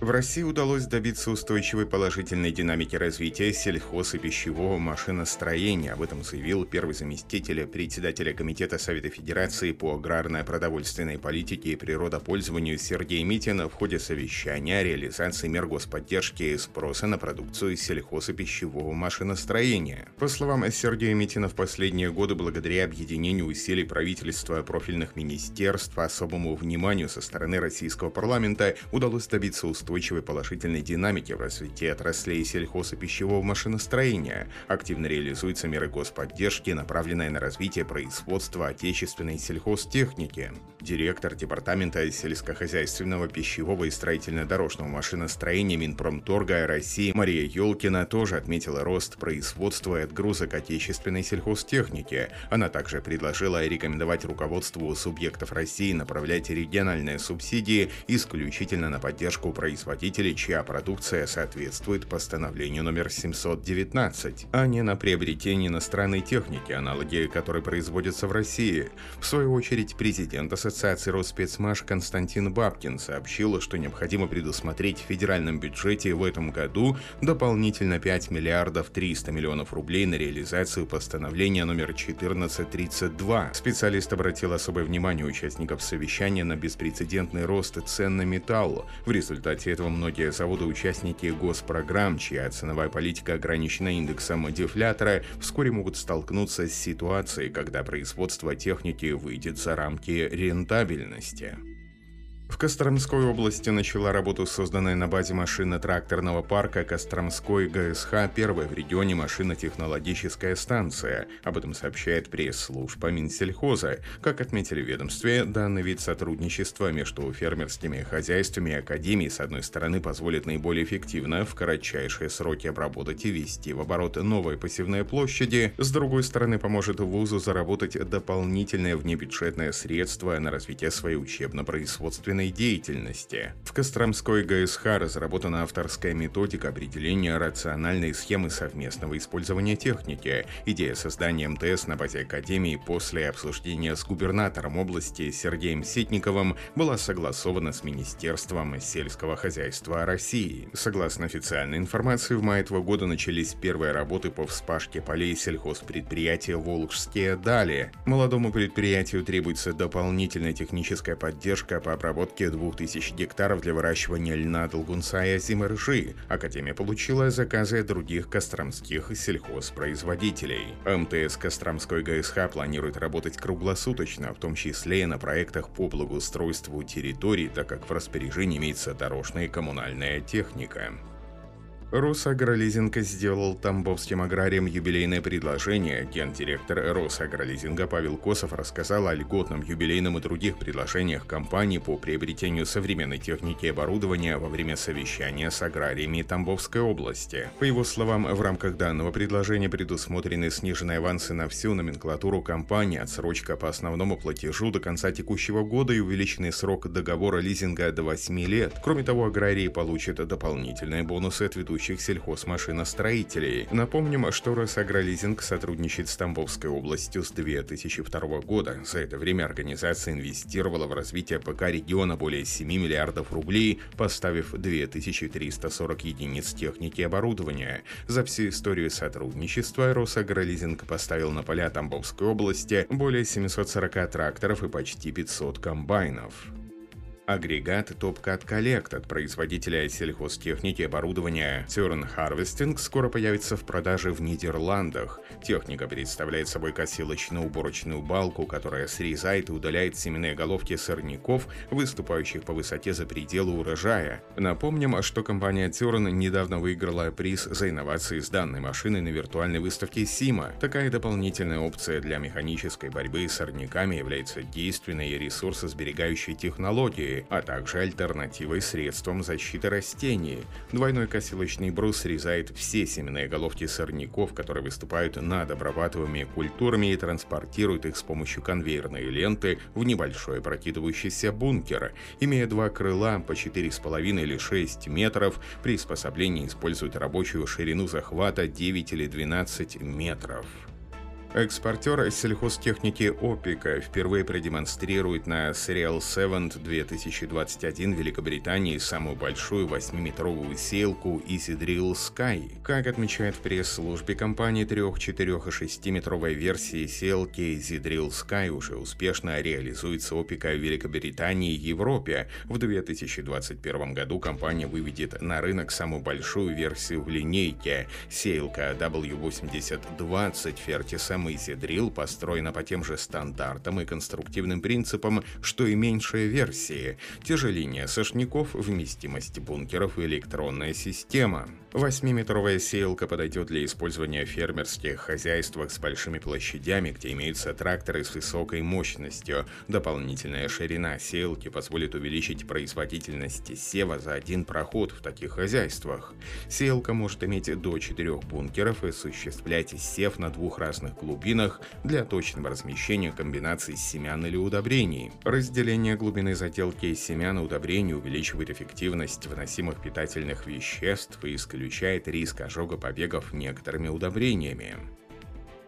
В России удалось добиться устойчивой положительной динамики развития сельхоз- и пищевого машиностроения. Об этом заявил первый заместитель председателя Комитета Совета Федерации по аграрно-продовольственной политике и природопользованию Сергей Митин в ходе совещания о реализации мер господдержки и спроса на продукцию сельхоз- и пищевого машиностроения. По словам Сергея Митина, в последние годы благодаря объединению усилий правительства, профильных министерств, особому вниманию со стороны российского парламента удалось добиться устойчивой устойчивой положительной динамики в развитии отраслей сельхоз- и пищевого машиностроения. Активно реализуются меры господдержки, направленные на развитие производства отечественной сельхозтехники. Директор Департамента сельскохозяйственного, пищевого и строительно-дорожного машиностроения Минпромторга России Мария Ёлкина тоже отметила рост производства и отгрузок отечественной сельхозтехники. Она также предложила рекомендовать руководству субъектов России направлять региональные субсидии исключительно на поддержку производства производителей, чья продукция соответствует постановлению номер 719, а не на приобретение иностранной техники, аналоги которой производятся в России. В свою очередь, президент Ассоциации Роспецмаш Константин Бабкин сообщил, что необходимо предусмотреть в федеральном бюджете в этом году дополнительно 5 миллиардов 300 миллионов рублей на реализацию постановления номер 1432. Специалист обратил особое внимание участников совещания на беспрецедентный рост цен на металл. В результате результате этого многие заводы-участники госпрограмм, чья ценовая политика ограничена индексом дефлятора, вскоре могут столкнуться с ситуацией, когда производство техники выйдет за рамки рентабельности. В Костромской области начала работу созданная на базе машино-тракторного парка Костромской ГСХ первая в регионе машинно-технологическая станция. Об этом сообщает пресс-служба Минсельхоза. Как отметили в ведомстве, данный вид сотрудничества между фермерскими хозяйствами и академией с одной стороны позволит наиболее эффективно в кратчайшие сроки обработать и ввести в оборот новые посевные площади, с другой стороны поможет вузу заработать дополнительные внебюджетные средства на развитие своей учебно-производственной хозяйственной деятельности. В Костромской ГСХ разработана авторская методика определения рациональной схемы совместного использования техники. Идея создания МТС на базе Академии после обсуждения с губернатором области Сергеем Ситниковым была согласована с Министерством сельского хозяйства России. Согласно официальной информации, в мае этого года начались первые работы по вспашке полей сельхозпредприятия «Волжские дали». Молодому предприятию требуется дополнительная техническая поддержка по обработке обработке 2000 гектаров для выращивания льна, долгунца и озимой ржи. Академия получила заказы от других костромских сельхозпроизводителей. МТС Костромской ГСХ планирует работать круглосуточно, в том числе и на проектах по благоустройству территорий, так как в распоряжении имеется дорожная и коммунальная техника. Росагролизинг сделал тамбовским аграриям юбилейное предложение. Гендиректор Росагролизинга Павел Косов рассказал о льготном юбилейном и других предложениях компании по приобретению современной техники и оборудования во время совещания с аграриями Тамбовской области. По его словам, в рамках данного предложения предусмотрены сниженные авансы на всю номенклатуру компании, отсрочка по основному платежу до конца текущего года и увеличенный срок договора лизинга до 8 лет. Кроме того, аграрии получат дополнительные бонусы от ведущих ведущих сельхозмашиностроителей. Напомним, что Росагролизинг сотрудничает с Тамбовской областью с 2002 года. За это время организация инвестировала в развитие ПК региона более 7 миллиардов рублей, поставив 2340 единиц техники и оборудования. За всю историю сотрудничества Росагролизинг поставил на поля Тамбовской области более 740 тракторов и почти 500 комбайнов. Агрегат TopCat Collect от производителя сельхозтехники и оборудования Turn Harvesting скоро появится в продаже в Нидерландах. Техника представляет собой косилочно-уборочную балку, которая срезает и удаляет семенные головки сорняков, выступающих по высоте за пределы урожая. Напомним, что компания Turn недавно выиграла приз за инновации с данной машиной на виртуальной выставке Сима. Такая дополнительная опция для механической борьбы с сорняками является действенной и ресурсосберегающей технологией, а также альтернативой средствам защиты растений. Двойной косилочный брус срезает все семенные головки сорняков, которые выступают над обрабатываемыми культурами и транспортирует их с помощью конвейерной ленты в небольшой прокидывающийся бункер. Имея два крыла по 4,5 или 6 метров, приспособление использует рабочую ширину захвата 9 или 12 метров. Экспортер сельхозтехники «Опика» впервые продемонстрирует на Serial 7 2021 в Великобритании самую большую 8-метровую сеялку Easy Sky. Как отмечает в пресс-службе компании, 3, 4 и 6-метровой версии сеялки Easy Sky уже успешно реализуется «Опика» в Великобритании и Европе. В 2021 году компания выведет на рынок самую большую версию в линейке – сеялка W8020 Fertisem Macy Drill построена по тем же стандартам и конструктивным принципам, что и меньшие версии. Те же линии сошников, вместимость бункеров и электронная система. Восьмиметровая сеялка подойдет для использования в фермерских хозяйствах с большими площадями, где имеются тракторы с высокой мощностью. Дополнительная ширина сеялки позволит увеличить производительность сева за один проход в таких хозяйствах. Сеялка может иметь до четырех бункеров и осуществлять сев на двух разных глубинах для точного размещения комбинаций семян или удобрений. Разделение глубины заделки семян и удобрений увеличивает эффективность вносимых питательных веществ и исключает риск ожога побегов некоторыми удобрениями.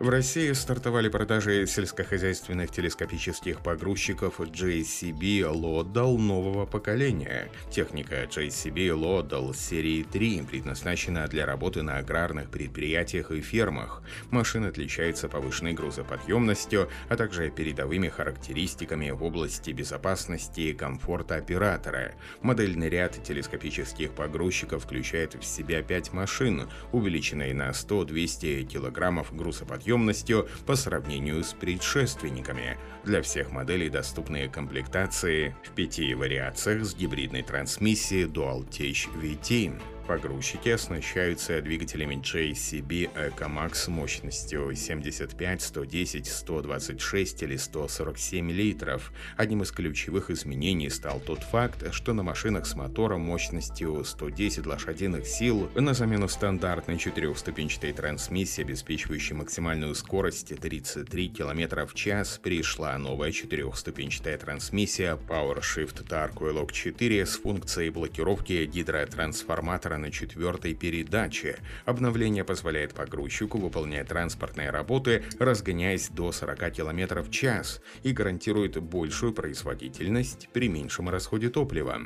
В России стартовали продажи сельскохозяйственных телескопических погрузчиков JCB Lodal нового поколения. Техника JCB Lodal серии 3 предназначена для работы на аграрных предприятиях и фермах. Машина отличается повышенной грузоподъемностью, а также передовыми характеристиками в области безопасности и комфорта оператора. Модельный ряд телескопических погрузчиков включает в себя 5 машин, увеличенные на 100-200 кг грузоподъемности объемностью по сравнению с предшественниками. Для всех моделей доступны комплектации в пяти вариациях с гибридной трансмиссией Dual-Tech VT. Погрузчики оснащаются двигателями JCB EcoMax мощностью 75, 110, 126 или 147 литров. Одним из ключевых изменений стал тот факт, что на машинах с мотором мощностью 110 лошадиных сил на замену стандартной четырехступенчатой трансмиссии, обеспечивающей максимальную скорость 33 км в час, пришла новая четырехступенчатая трансмиссия PowerShift Tarco 4 с функцией блокировки гидротрансформатора на четвертой передаче. Обновление позволяет погрузчику выполнять транспортные работы, разгоняясь до 40 км в час и гарантирует большую производительность при меньшем расходе топлива.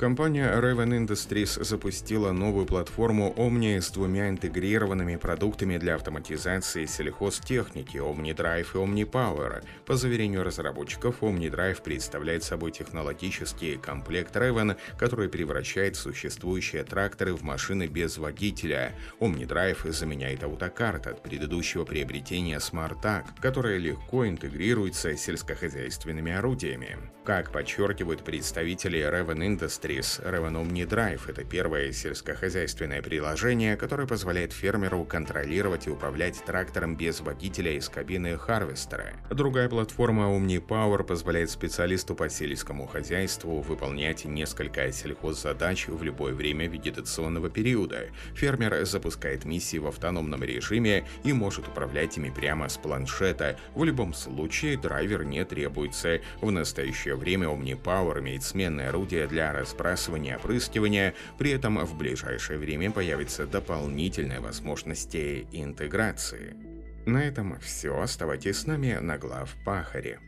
Компания Raven Industries запустила новую платформу Omni с двумя интегрированными продуктами для автоматизации сельхозтехники OmniDrive и OmniPower. По заверению разработчиков, OmniDrive представляет собой технологический комплект Raven, который превращает существующие тракторы в машины без водителя. OmniDrive заменяет AutoCart от предыдущего приобретения SmartTag, которое легко интегрируется с сельскохозяйственными орудиями. Как подчеркивают представители Raven Industries, Matrix Raven Drive – это первое сельскохозяйственное приложение, которое позволяет фермеру контролировать и управлять трактором без водителя из кабины харвестера. Другая платформа OmniPower позволяет специалисту по сельскому хозяйству выполнять несколько сельхоззадач в любое время вегетационного периода. Фермер запускает миссии в автономном режиме и может управлять ими прямо с планшета. В любом случае драйвер не требуется. В настоящее время OmniPower имеет сменное орудие для распределения разбрасывания, опрыскивания. При этом в ближайшее время появится дополнительная возможность интеграции. На этом все. Оставайтесь с нами на глав Пахаре.